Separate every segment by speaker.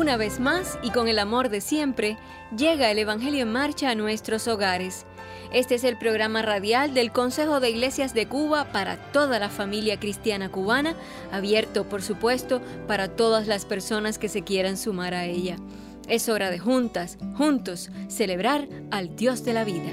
Speaker 1: Una vez más y con el amor de siempre, llega el Evangelio en marcha a nuestros hogares. Este es el programa radial del Consejo de Iglesias de Cuba para toda la familia cristiana cubana, abierto por supuesto para todas las personas que se quieran sumar a ella. Es hora de juntas, juntos, celebrar al Dios de la vida.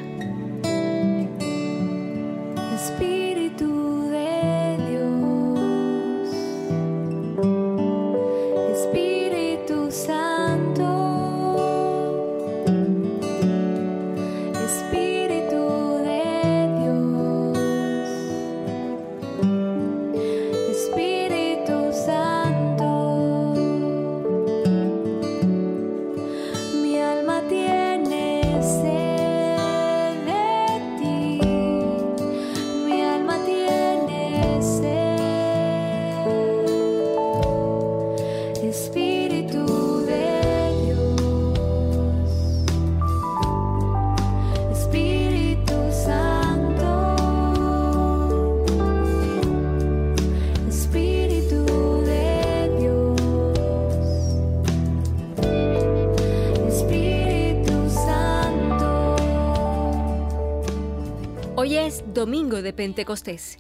Speaker 1: Pentecostés.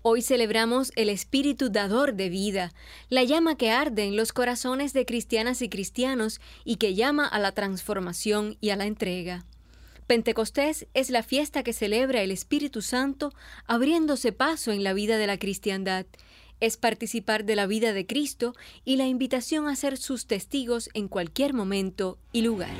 Speaker 1: Hoy celebramos el espíritu dador de vida, la llama que arde en los corazones de cristianas y cristianos y que llama a la transformación y a la entrega. Pentecostés es la fiesta que celebra el Espíritu Santo abriéndose paso en la vida de la cristiandad. Es participar de la vida de Cristo y la invitación a ser sus testigos en cualquier momento y lugar.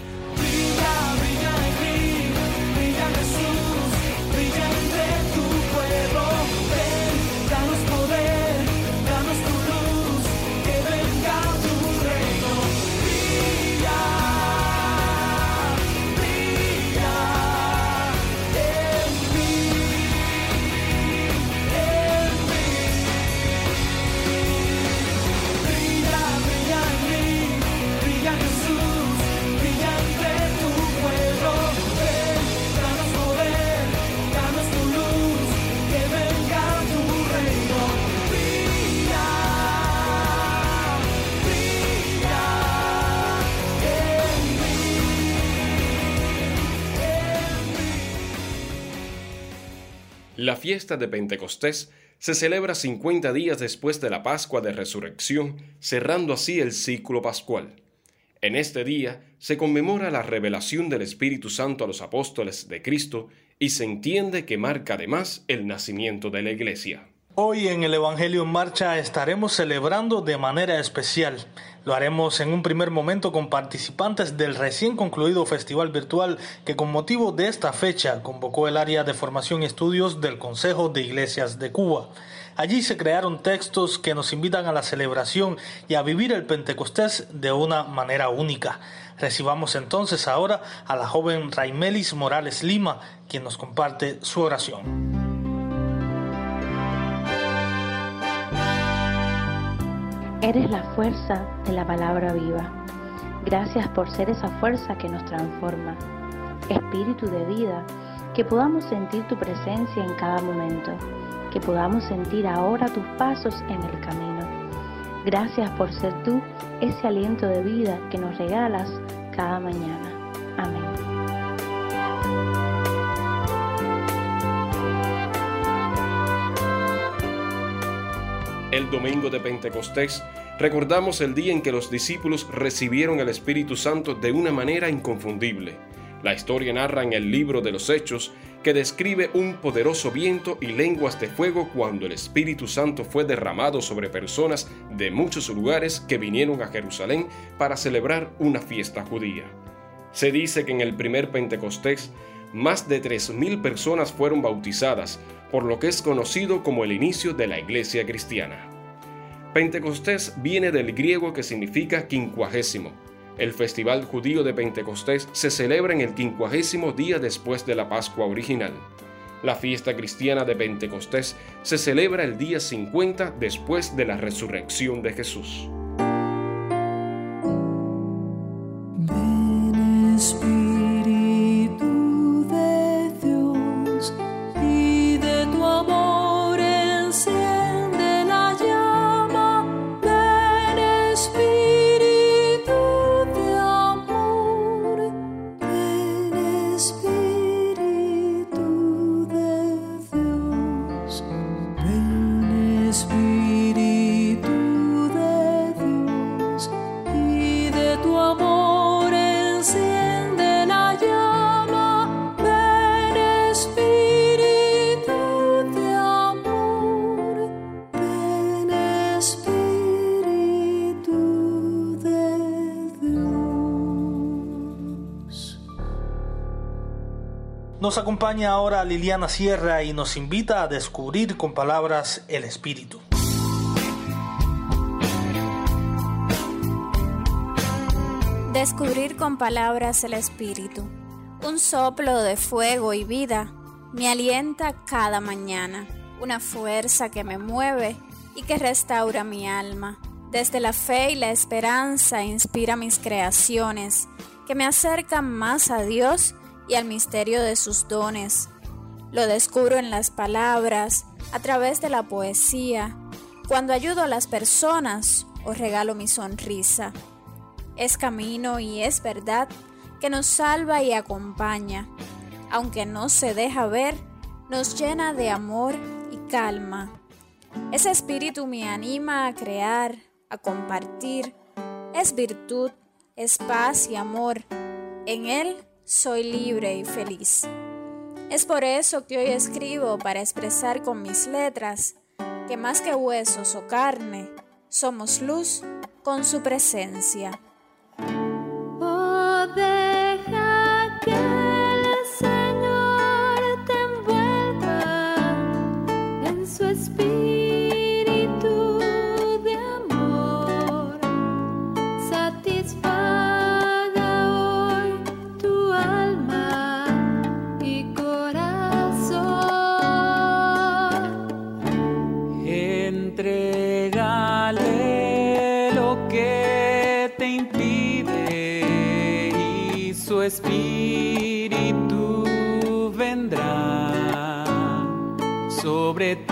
Speaker 2: La fiesta de Pentecostés se celebra 50 días después de la Pascua de Resurrección, cerrando así el ciclo pascual. En este día se conmemora la revelación del Espíritu Santo a los apóstoles de Cristo y se entiende que marca además el nacimiento de la Iglesia.
Speaker 3: Hoy en el Evangelio en Marcha estaremos celebrando de manera especial. Lo haremos en un primer momento con participantes del recién concluido festival virtual que con motivo de esta fecha convocó el área de formación y estudios del Consejo de Iglesias de Cuba. Allí se crearon textos que nos invitan a la celebración y a vivir el Pentecostés de una manera única. Recibamos entonces ahora a la joven Raimelis Morales Lima, quien nos comparte su oración.
Speaker 4: Eres la fuerza de la palabra viva. Gracias por ser esa fuerza que nos transforma. Espíritu de vida, que podamos sentir tu presencia en cada momento, que podamos sentir ahora tus pasos en el camino. Gracias por ser tú ese aliento de vida que nos regalas cada mañana.
Speaker 2: El domingo de Pentecostés recordamos el día en que los discípulos recibieron el Espíritu Santo de una manera inconfundible. La historia narra en el libro de los Hechos que describe un poderoso viento y lenguas de fuego cuando el Espíritu Santo fue derramado sobre personas de muchos lugares que vinieron a Jerusalén para celebrar una fiesta judía. Se dice que en el primer Pentecostés más de 3.000 personas fueron bautizadas, por lo que es conocido como el inicio de la iglesia cristiana. Pentecostés viene del griego que significa quincuagésimo. El festival judío de Pentecostés se celebra en el quincuagésimo día después de la Pascua original. La fiesta cristiana de Pentecostés se celebra el día 50 después de la resurrección de Jesús.
Speaker 3: Nos acompaña ahora Liliana Sierra y nos invita a descubrir con palabras el Espíritu.
Speaker 5: Descubrir con palabras el Espíritu. Un soplo de fuego y vida me alienta cada mañana, una fuerza que me mueve y que restaura mi alma. Desde la fe y la esperanza inspira mis creaciones, que me acercan más a Dios y al misterio de sus dones. Lo descubro en las palabras, a través de la poesía, cuando ayudo a las personas o regalo mi sonrisa. Es camino y es verdad que nos salva y acompaña. Aunque no se deja ver, nos llena de amor y calma. Ese espíritu me anima a crear, a compartir. Es virtud, es paz y amor. En él soy libre y feliz. Es por eso que hoy escribo para expresar con mis letras que más que huesos o carne, somos luz con su presencia.
Speaker 6: Espíritu vendrá sobre ti,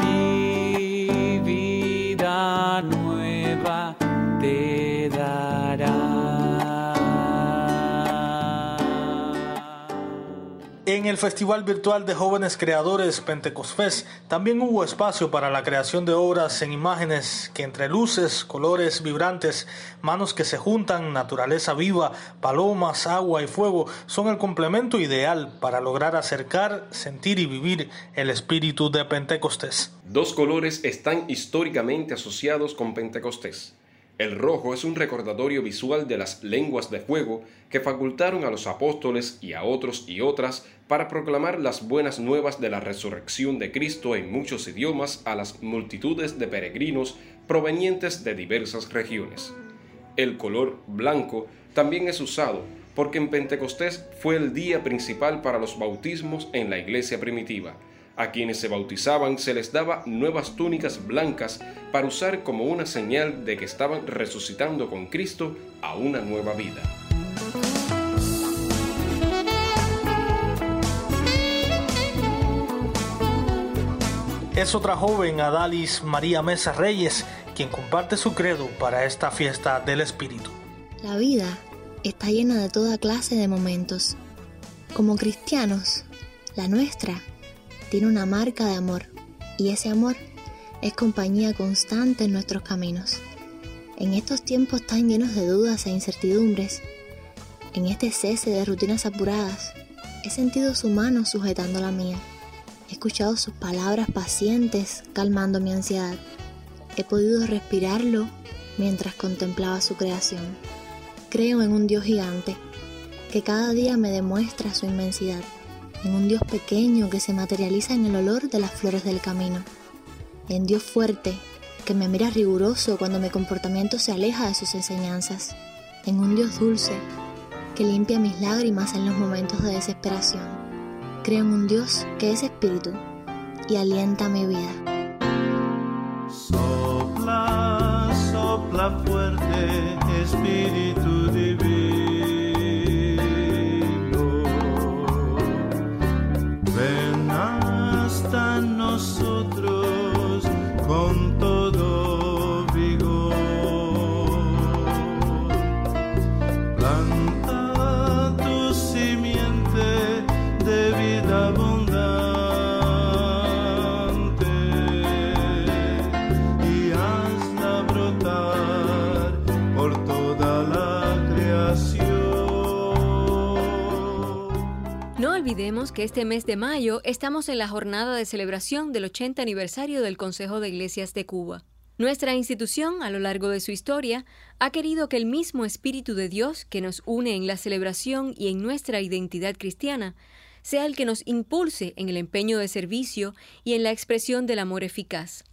Speaker 3: el Festival Virtual de Jóvenes Creadores Pentecostés también hubo espacio para la creación de obras en imágenes que entre luces, colores vibrantes, manos que se juntan, naturaleza viva, palomas, agua y fuego son el complemento ideal para lograr acercar, sentir y vivir el espíritu de Pentecostés.
Speaker 2: Dos colores están históricamente asociados con Pentecostés el rojo es un recordatorio visual de las lenguas de fuego que facultaron a los apóstoles y a otros y otras para proclamar las buenas nuevas de la resurrección de Cristo en muchos idiomas a las multitudes de peregrinos provenientes de diversas regiones. El color blanco también es usado porque en Pentecostés fue el día principal para los bautismos en la iglesia primitiva a quienes se bautizaban se les daba nuevas túnicas blancas para usar como una señal de que estaban resucitando con Cristo a una nueva vida.
Speaker 3: Es otra joven, Adalis María Mesa Reyes, quien comparte su credo para esta fiesta del Espíritu.
Speaker 7: La vida está llena de toda clase de momentos. Como cristianos, la nuestra tiene una marca de amor y ese amor es compañía constante en nuestros caminos. En estos tiempos tan llenos de dudas e incertidumbres, en este cese de rutinas apuradas, he sentido su mano sujetando la mía. He escuchado sus palabras pacientes calmando mi ansiedad. He podido respirarlo mientras contemplaba su creación. Creo en un Dios gigante que cada día me demuestra su inmensidad en un Dios pequeño que se materializa en el olor de las flores del camino, en Dios fuerte que me mira riguroso cuando mi comportamiento se aleja de sus enseñanzas, en un Dios dulce que limpia mis lágrimas en los momentos de desesperación. Creo en un Dios que es espíritu y alienta mi vida.
Speaker 8: Sopla, sopla fuerte, espíritu divino
Speaker 1: este mes de mayo estamos en la jornada de celebración del 80 aniversario del Consejo de Iglesias de Cuba. Nuestra institución, a lo largo de su historia, ha querido que el mismo Espíritu de Dios que nos une en la celebración y en nuestra identidad cristiana sea el que nos impulse en el empeño de servicio y en la expresión del amor eficaz.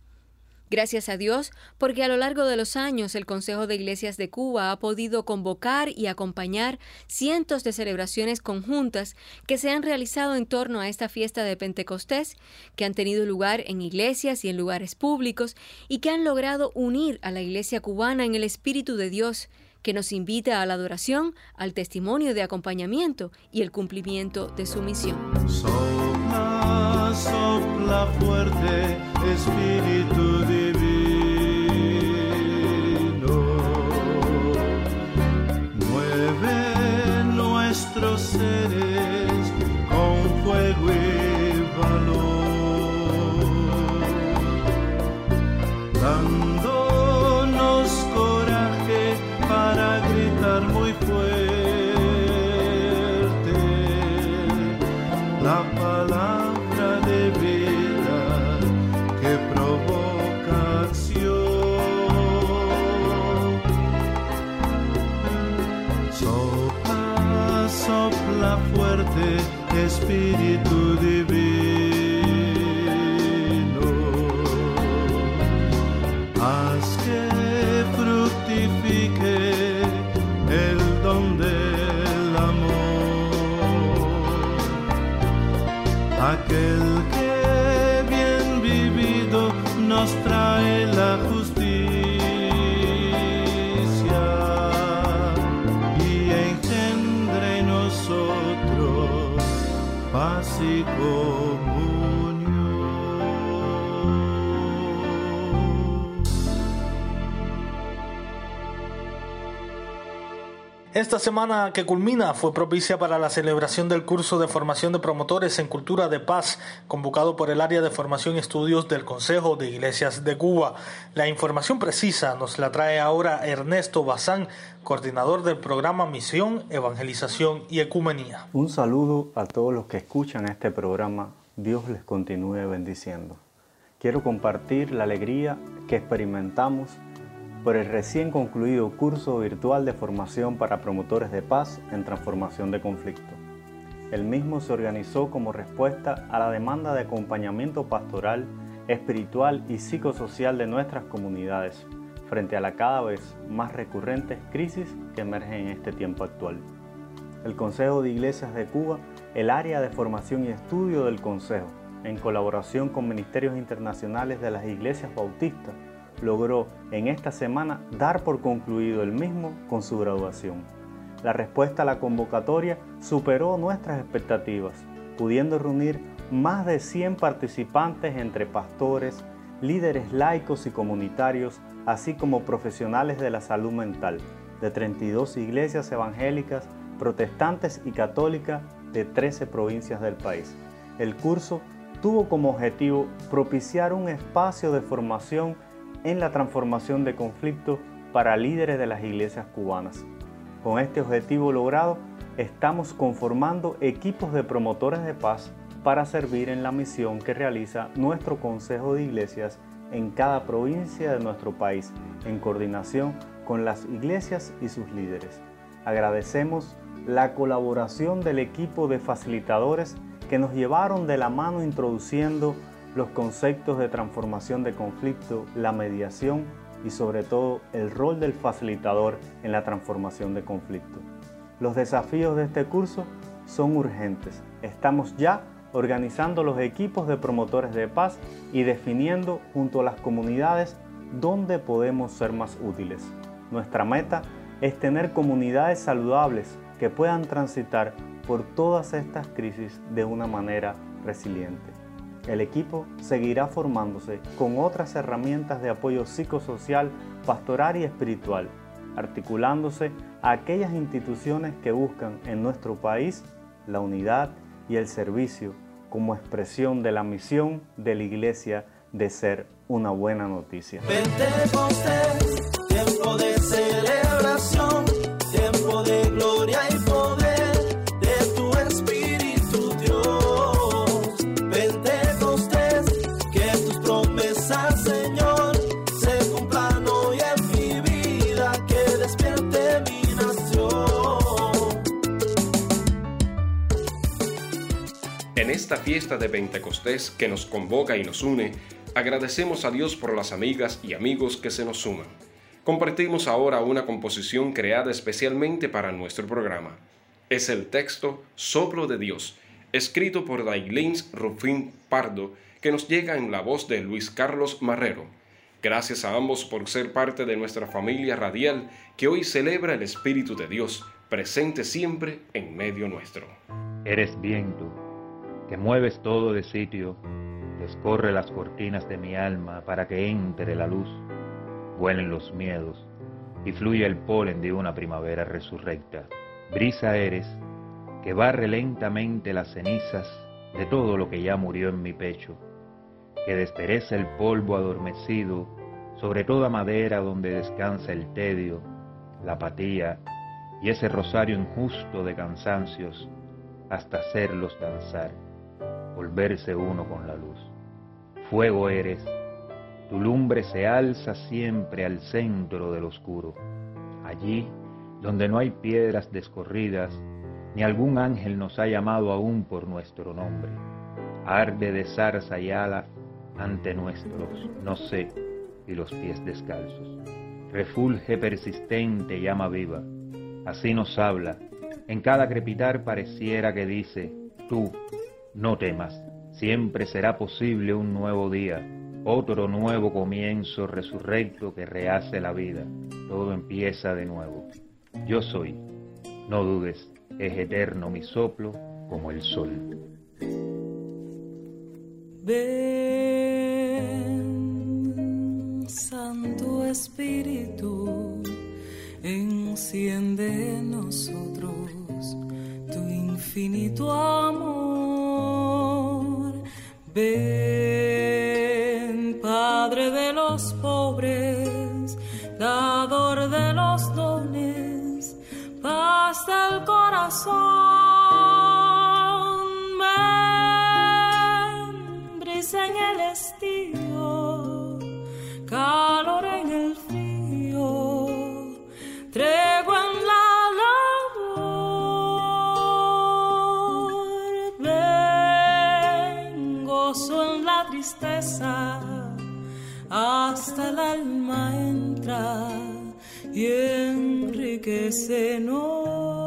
Speaker 1: Gracias a Dios, porque a lo largo de los años el Consejo de Iglesias de Cuba ha podido convocar y acompañar cientos de celebraciones conjuntas que se han realizado en torno a esta fiesta de Pentecostés, que han tenido lugar en iglesias y en lugares públicos y que han logrado unir a la Iglesia cubana en el Espíritu de Dios, que nos invita a la adoración, al testimonio de acompañamiento y el cumplimiento de su misión.
Speaker 8: Espíritu divino. Mueve nuestros seres fuerte, Espíritu divino.
Speaker 3: Esta semana que culmina fue propicia para la celebración del curso de formación de promotores en cultura de paz, convocado por el área de formación y estudios del Consejo de Iglesias de Cuba. La información precisa nos la trae ahora Ernesto Bazán, coordinador del programa Misión, Evangelización y Ecumenía.
Speaker 9: Un saludo a todos los que escuchan este programa. Dios les continúe bendiciendo. Quiero compartir la alegría que experimentamos por el recién concluido curso virtual de formación para promotores de paz en transformación de conflicto. El mismo se organizó como respuesta a la demanda de acompañamiento pastoral, espiritual y psicosocial de nuestras comunidades frente a la cada vez más recurrentes crisis que emergen en este tiempo actual. El Consejo de Iglesias de Cuba, el área de formación y estudio del Consejo, en colaboración con ministerios internacionales de las iglesias bautistas, logró en esta semana dar por concluido el mismo con su graduación. La respuesta a la convocatoria superó nuestras expectativas, pudiendo reunir más de 100 participantes entre pastores, líderes laicos y comunitarios, así como profesionales de la salud mental, de 32 iglesias evangélicas, protestantes y católicas de 13 provincias del país. El curso tuvo como objetivo propiciar un espacio de formación en la transformación de conflictos para líderes de las iglesias cubanas. Con este objetivo logrado, estamos conformando equipos de promotores de paz para servir en la misión que realiza nuestro Consejo de Iglesias en cada provincia de nuestro país, en coordinación con las iglesias y sus líderes. Agradecemos la colaboración del equipo de facilitadores que nos llevaron de la mano introduciendo los conceptos de transformación de conflicto, la mediación y sobre todo el rol del facilitador en la transformación de conflicto. Los desafíos de este curso son urgentes. Estamos ya organizando los equipos de promotores de paz y definiendo junto a las comunidades dónde podemos ser más útiles. Nuestra meta es tener comunidades saludables que puedan transitar por todas estas crisis de una manera resiliente. El equipo seguirá formándose con otras herramientas de apoyo psicosocial, pastoral y espiritual, articulándose a aquellas instituciones que buscan en nuestro país la unidad y el servicio como expresión de la misión de la Iglesia de ser una buena noticia.
Speaker 10: Tiempo de celebración,
Speaker 2: esta fiesta de Pentecostés que nos convoca y nos une, agradecemos a Dios por las amigas y amigos que se nos suman. Compartimos ahora una composición creada especialmente para nuestro programa. Es el texto Soplo de Dios, escrito por Dailins Rufín Pardo, que nos llega en la voz de Luis Carlos Marrero. Gracias a ambos por ser parte de nuestra familia radial que hoy celebra el Espíritu de Dios, presente siempre en medio nuestro.
Speaker 11: Eres viento, que mueves todo de sitio, descorre las cortinas de mi alma para que entre la luz, vuelen los miedos y fluya el polen de una primavera resurrecta. Brisa eres, que barre lentamente las cenizas de todo lo que ya murió en mi pecho, que despereza el polvo adormecido sobre toda madera donde descansa el tedio, la apatía y ese rosario injusto de cansancios hasta hacerlos danzar, volverse uno con la luz. Fuego eres, tu lumbre se alza siempre al centro del oscuro, allí donde no hay piedras descorridas, ni algún ángel nos ha llamado aún por nuestro nombre. Arde de zarza y ala ante nuestros, no sé, y los pies descalzos. Refulge persistente llama viva, así nos habla, en cada crepitar pareciera que dice, tú, no temas, siempre será posible un nuevo día, otro nuevo comienzo resurrecto que rehace la vida, todo empieza de nuevo. Yo soy, no dudes, es eterno mi soplo como el sol.
Speaker 12: Ven, Santo Espíritu, enciende en nosotros tu infinito amor. Corazón. Ven, brisa en el estío, calor en el frío, tregua en la labor. Ven, gozo en la tristeza, hasta el alma entra y enriquecenos.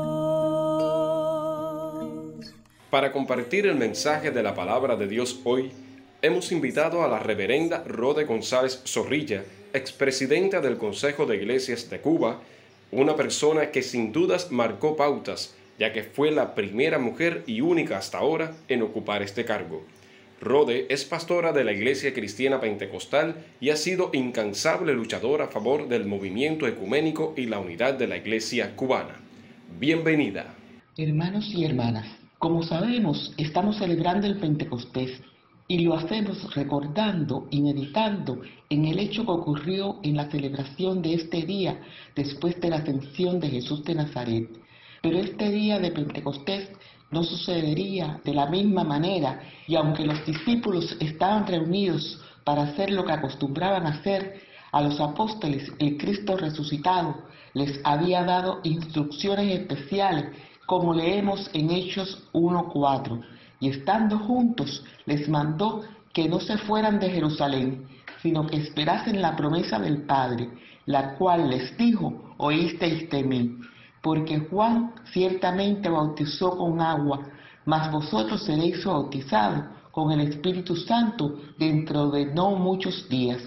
Speaker 2: Para compartir el mensaje de la palabra de Dios hoy, hemos invitado a la reverenda Rode González Zorrilla, expresidenta del Consejo de Iglesias de Cuba, una persona que sin dudas marcó pautas, ya que fue la primera mujer y única hasta ahora en ocupar este cargo. Rode es pastora de la Iglesia Cristiana Pentecostal y ha sido incansable luchadora a favor del movimiento ecuménico y la unidad de la Iglesia cubana. Bienvenida.
Speaker 13: Hermanos y hermanas, como sabemos, estamos celebrando el Pentecostés y lo hacemos recordando y meditando en el hecho que ocurrió en la celebración de este día después de la ascensión de Jesús de Nazaret. Pero este día de Pentecostés no sucedería de la misma manera y aunque los discípulos estaban reunidos para hacer lo que acostumbraban hacer, a los apóstoles el Cristo resucitado les había dado instrucciones especiales como leemos en Hechos 1.4 y estando juntos les mandó que no se fueran de Jerusalén, sino que esperasen la promesa del Padre, la cual les dijo, oísteis de mí porque Juan ciertamente bautizó con agua, mas vosotros seréis bautizados con el Espíritu Santo dentro de no muchos días.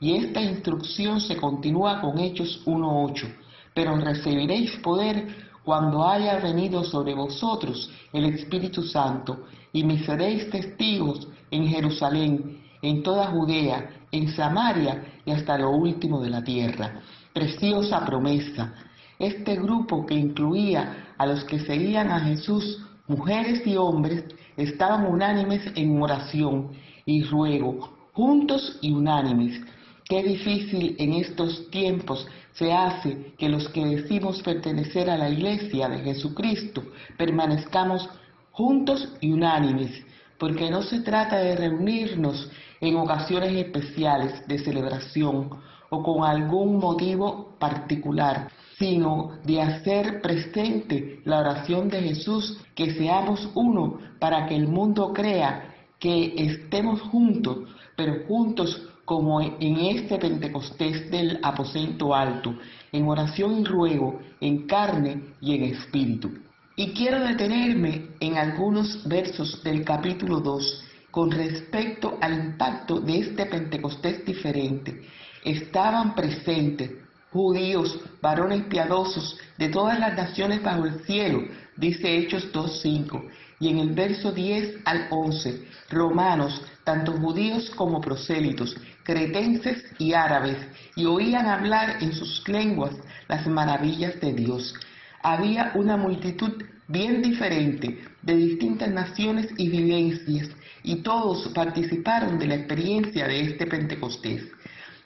Speaker 13: Y esta instrucción se continúa con Hechos 1.8. Pero recibiréis poder cuando haya venido sobre vosotros el Espíritu Santo, y me seréis testigos en Jerusalén, en toda Judea, en Samaria y hasta lo último de la tierra. Preciosa promesa. Este grupo que incluía a los que seguían a Jesús, mujeres y hombres, estaban unánimes en oración y ruego, juntos y unánimes. Qué difícil en estos tiempos se hace que los que decimos pertenecer a la iglesia de Jesucristo permanezcamos juntos y unánimes, porque no se trata de reunirnos en ocasiones especiales de celebración o con algún motivo particular, sino de hacer presente la oración de Jesús, que seamos uno para que el mundo crea que estemos juntos, pero juntos como en este Pentecostés del aposento alto, en oración y ruego, en carne y en espíritu. Y quiero detenerme en algunos versos del capítulo 2 con respecto al impacto de este Pentecostés diferente. Estaban presentes judíos, varones piadosos de todas las naciones bajo el cielo, dice Hechos 2.5. Y en el verso 10 al 11, romanos, tanto judíos como prosélitos, cretenses y árabes, y oían hablar en sus lenguas las maravillas de Dios. Había una multitud bien diferente, de distintas naciones y vivencias, y todos participaron de la experiencia de este Pentecostés.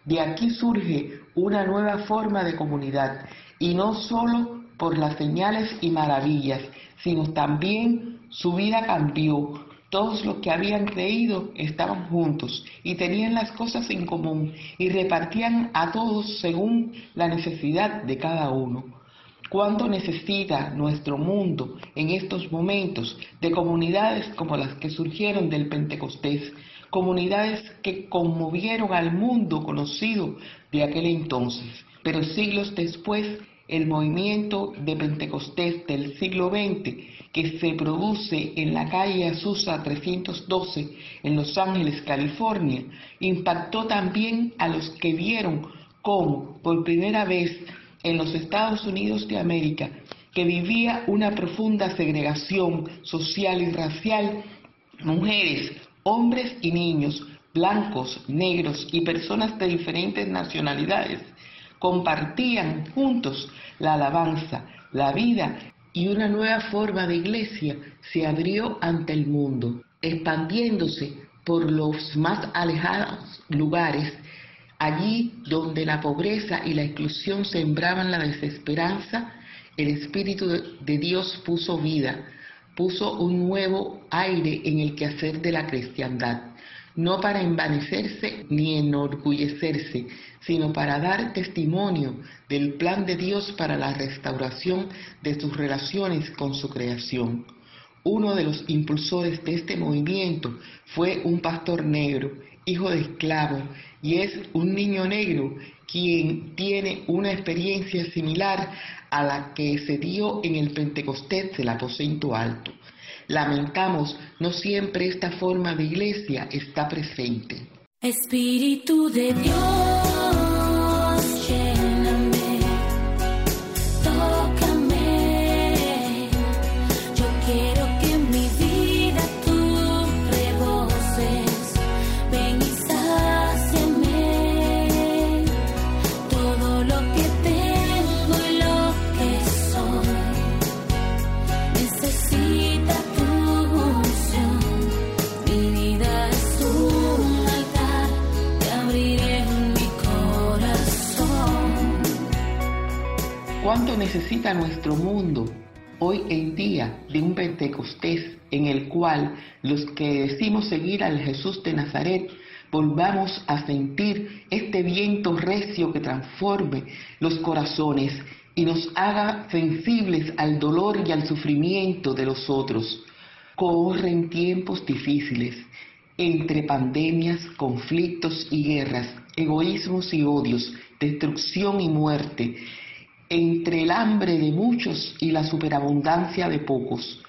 Speaker 13: De aquí surge una nueva forma de comunidad, y no solo por las señales y maravillas, sino también su vida cambió. Todos los que habían creído estaban juntos y tenían las cosas en común y repartían a todos según la necesidad de cada uno. ¿Cuánto necesita nuestro mundo en estos momentos de comunidades como las que surgieron del Pentecostés? Comunidades que conmovieron al mundo conocido de aquel entonces. Pero siglos después, el movimiento de Pentecostés del siglo XX, que se produce en la calle Azusa 312 en Los Ángeles, California, impactó también a los que vieron cómo por primera vez en los Estados Unidos de América, que vivía una profunda segregación social y racial, mujeres, hombres y niños, blancos, negros y personas de diferentes nacionalidades, compartían juntos la alabanza, la vida y una nueva forma de iglesia se abrió ante el mundo, expandiéndose por los más alejados lugares Allí donde la pobreza y la exclusión sembraban la desesperanza, el Espíritu de Dios puso vida, puso un nuevo aire en el quehacer de la cristiandad, no para envanecerse ni enorgullecerse, sino para dar testimonio del plan de Dios para la restauración de sus relaciones con su creación. Uno de los impulsores de este movimiento fue un pastor negro, hijo de esclavo, y es un niño negro quien tiene una experiencia similar a la que se dio en el Pentecostés del aposento alto. Lamentamos, no siempre esta forma de iglesia está presente.
Speaker 12: Espíritu de Dios.
Speaker 13: ¿Cuánto necesita nuestro mundo hoy en día de un Pentecostés en el cual los que decimos seguir al Jesús de Nazaret volvamos a sentir este viento recio que transforme los corazones y nos haga sensibles al dolor y al sufrimiento de los otros? Corren tiempos difíciles entre pandemias, conflictos y guerras, egoísmos y odios, destrucción y muerte entre el hambre de muchos y la superabundancia de pocos.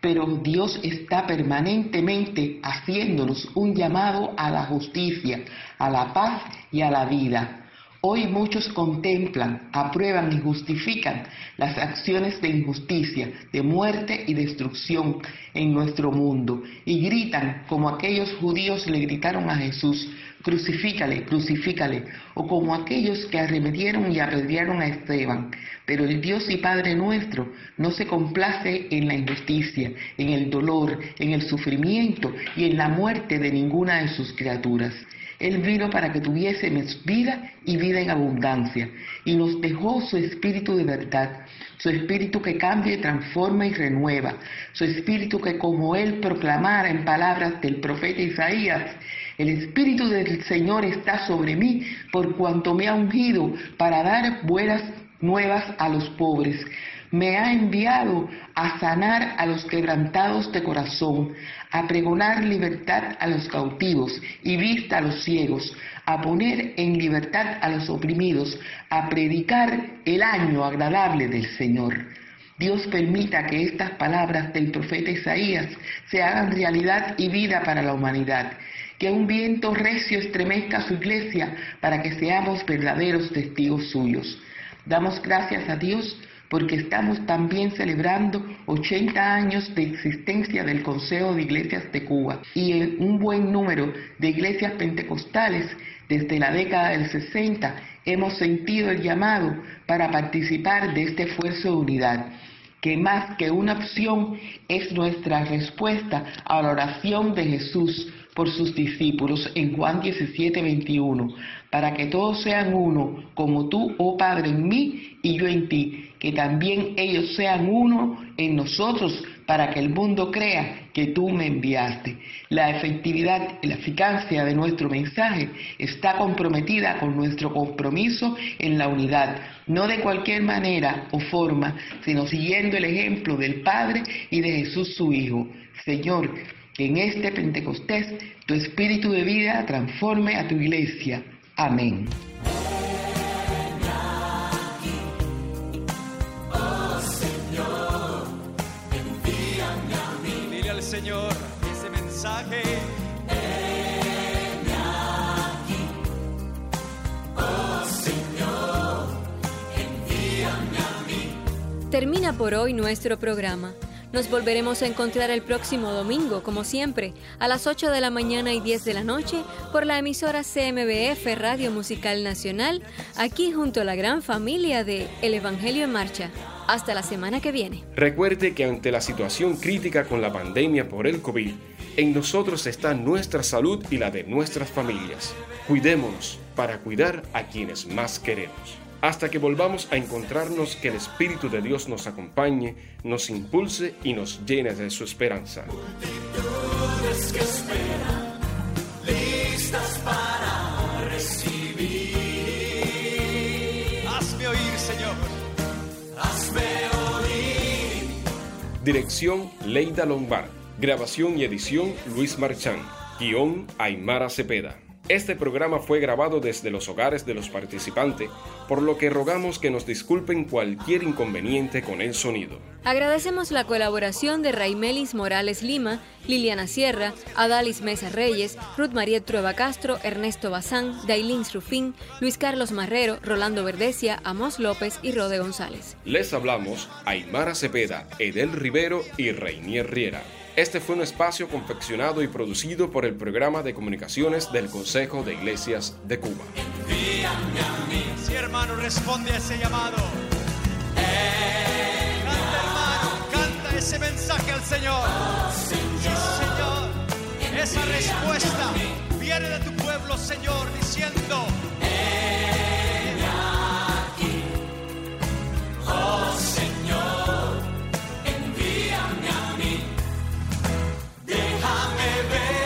Speaker 13: Pero Dios está permanentemente haciéndonos un llamado a la justicia, a la paz y a la vida. Hoy muchos contemplan, aprueban y justifican las acciones de injusticia, de muerte y destrucción en nuestro mundo y gritan como aquellos judíos le gritaron a Jesús, crucifícale, crucifícale, o como aquellos que arremetieron y apedrearon a Esteban. Pero el Dios y Padre nuestro no se complace en la injusticia, en el dolor, en el sufrimiento y en la muerte de ninguna de sus criaturas. Él vino para que tuviésemos vida y vida en abundancia, y nos dejó su espíritu de verdad, su espíritu que cambia, transforma y renueva, su espíritu que como Él proclamara en palabras del profeta Isaías, el Espíritu del Señor está sobre mí por cuanto me ha ungido para dar buenas nuevas a los pobres. Me ha enviado a sanar a los quebrantados de corazón, a pregonar libertad a los cautivos y vista a los ciegos, a poner en libertad a los oprimidos, a predicar el año agradable del Señor. Dios permita que estas palabras del profeta Isaías se hagan realidad y vida para la humanidad. Que un viento recio estremezca su iglesia para que seamos verdaderos testigos suyos. Damos gracias a Dios porque estamos también celebrando 80 años de existencia del Consejo de Iglesias de Cuba y en un buen número de iglesias pentecostales desde la década del 60 hemos sentido el llamado para participar de este esfuerzo de unidad que más que una opción es nuestra respuesta a la oración de Jesús por sus discípulos en Juan 17, 21, para que todos sean uno, como tú, oh Padre, en mí y yo en ti, que también ellos sean uno en nosotros, para que el mundo crea que tú me enviaste. La efectividad y la eficacia de nuestro mensaje está comprometida con nuestro compromiso en la unidad, no de cualquier manera o forma, sino siguiendo el ejemplo del Padre y de Jesús su Hijo. Señor, que en este Pentecostés tu espíritu de vida transforme a tu iglesia. Amén.
Speaker 14: Dile al Señor ese mensaje.
Speaker 12: Oh Señor, envíame a mí.
Speaker 1: Termina por hoy nuestro programa. Nos volveremos a encontrar el próximo domingo, como siempre, a las 8 de la mañana y 10 de la noche por la emisora CMBF Radio Musical Nacional, aquí junto a la gran familia de El Evangelio en Marcha. Hasta la semana que viene.
Speaker 2: Recuerde que ante la situación crítica con la pandemia por el COVID, en nosotros está nuestra salud y la de nuestras familias. Cuidémonos para cuidar a quienes más queremos. Hasta que volvamos a encontrarnos, que el Espíritu de Dios nos acompañe, nos impulse y nos llene de su esperanza.
Speaker 12: Multitudes que esperan, listas para recibir.
Speaker 14: Hazme oír, Señor.
Speaker 12: Hazme oír.
Speaker 2: Dirección Leida Lombard. Grabación y edición Luis Marchán. Guión Aymara Cepeda. Este programa fue grabado desde los hogares de los participantes, por lo que rogamos que nos disculpen cualquier inconveniente con el sonido.
Speaker 1: Agradecemos la colaboración de Raimelis Morales Lima, Liliana Sierra, Adalis Mesa Reyes, Ruth María Trueba Castro, Ernesto Bazán, Dailin Rufín, Luis Carlos Marrero, Rolando Verdecia, Amos López y Rode González.
Speaker 2: Les hablamos Aymara Cepeda, Edel Rivero y Reinier Riera. Este fue un espacio confeccionado y producido por el programa de comunicaciones del Consejo de Iglesias de Cuba.
Speaker 12: Envíame a mí.
Speaker 14: Si hermano responde a ese llamado. Eh, canta hermano, canta ese mensaje al Señor. Oh, señor. Sí, señor. Esa respuesta viene de tu pueblo, Señor, diciendo. Envíame aquí. Oh, señor. Baby.